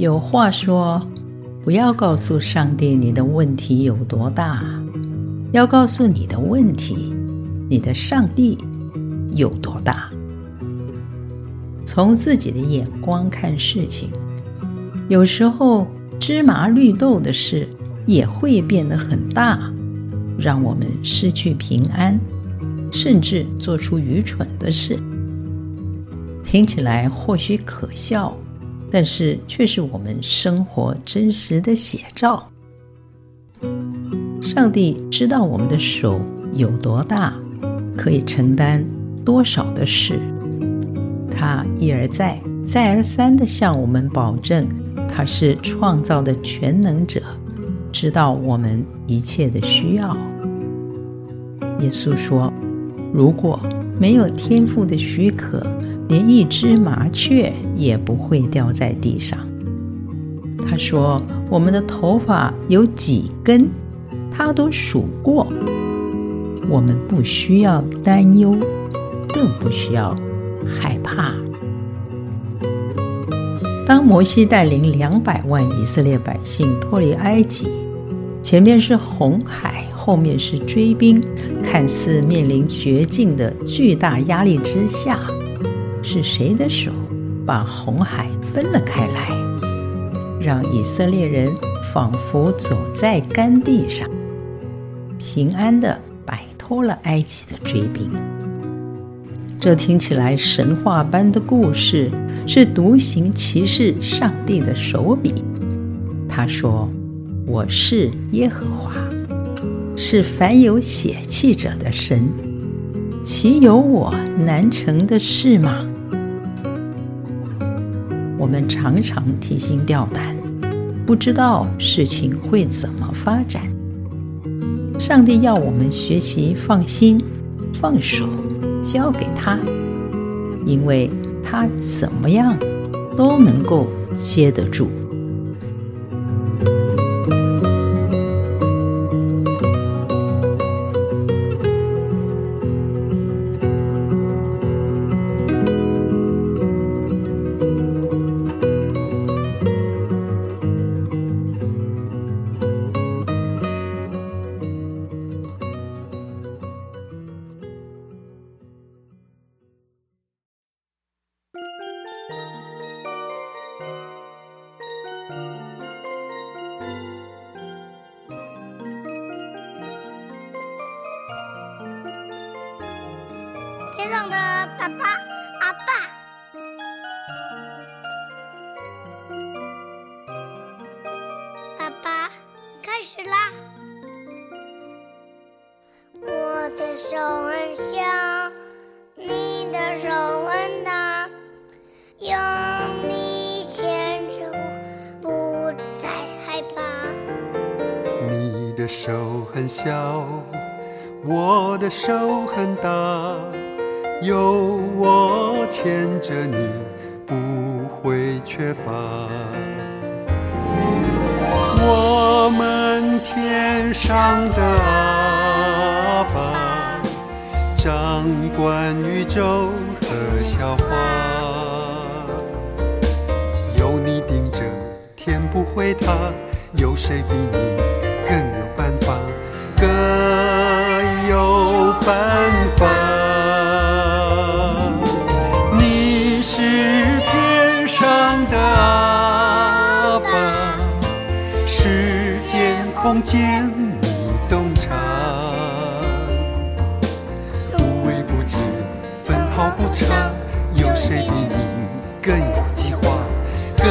有话说：“不要告诉上帝你的问题有多大，要告诉你的问题，你的上帝有多大。”从自己的眼光看事情，有时候芝麻绿豆的事也会变得很大，让我们失去平安，甚至做出愚蠢的事。听起来或许可笑。但是却是我们生活真实的写照。上帝知道我们的手有多大，可以承担多少的事。他一而再、再而三地向我们保证，他是创造的全能者，知道我们一切的需要。耶稣说：“如果没有天父的许可，”连一只麻雀也不会掉在地上。他说：“我们的头发有几根，他都数过。我们不需要担忧，更不需要害怕。”当摩西带领两百万以色列百姓脱离埃及，前面是红海，后面是追兵，看似面临绝境的巨大压力之下。是谁的手把红海分了开来，让以色列人仿佛走在干地上，平安地摆脱了埃及的追兵？这听起来神话般的故事，是独行其事上帝的手笔。他说：“我是耶和华，是凡有血气者的神，岂有我难成的事吗？”我们常常提心吊胆，不知道事情会怎么发展。上帝要我们学习放心、放手，交给他，因为他怎么样都能够接得住。天上的爸爸，阿爸，爸爸，开始啦！我的手很小，你的手很大，用你牵着我，不再害怕。你的手很小，我的手很大。有我牵着你，不会缺乏。我们天上的阿爸，掌管宇宙和笑话。有你盯着，天不会塌。有谁比你更有办法？更有办法。空间你洞察，无微不至，分毫不差。有谁比你更有计划？更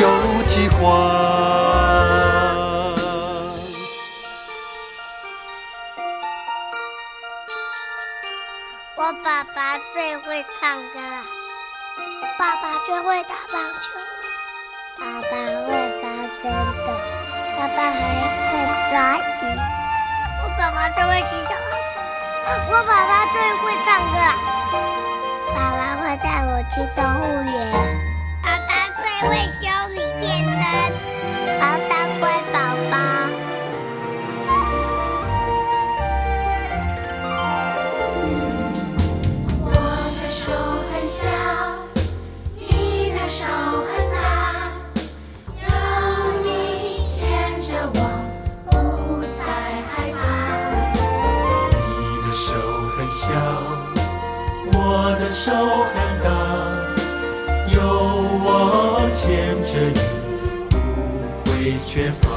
有计划？我爸爸最会唱歌了，爸爸最会打棒球了，爸爸会真的。爸爸还会抓鱼，我爸爸最会洗小孩，我爸爸最会的手很大，有我牵着你，不会缺乏。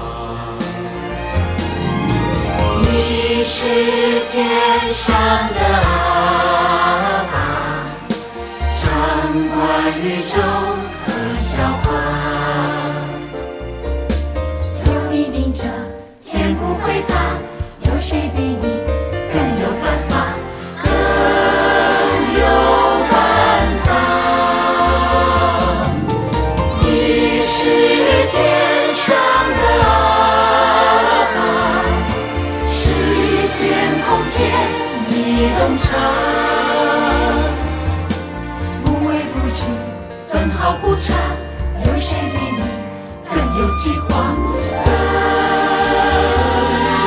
你是天上的阿爸，掌管宇宙有计划？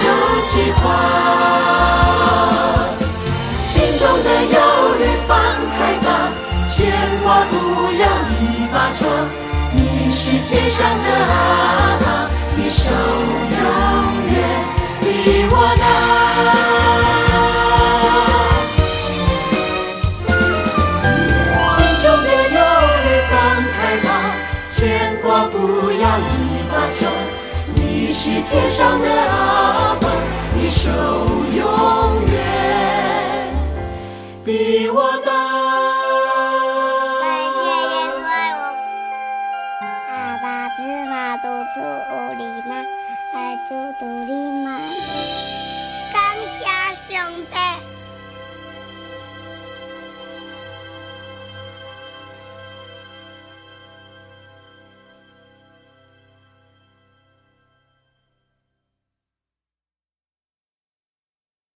有计划。心中的忧虑放开吧，牵挂不要一把抓。你是天上的阿爸，你手永远比我大。你是天上的阿爸，你手永远比我大。感谢天赋爱我，阿爸芝麻都做我里妈，爱做独立妈。感谢上帝。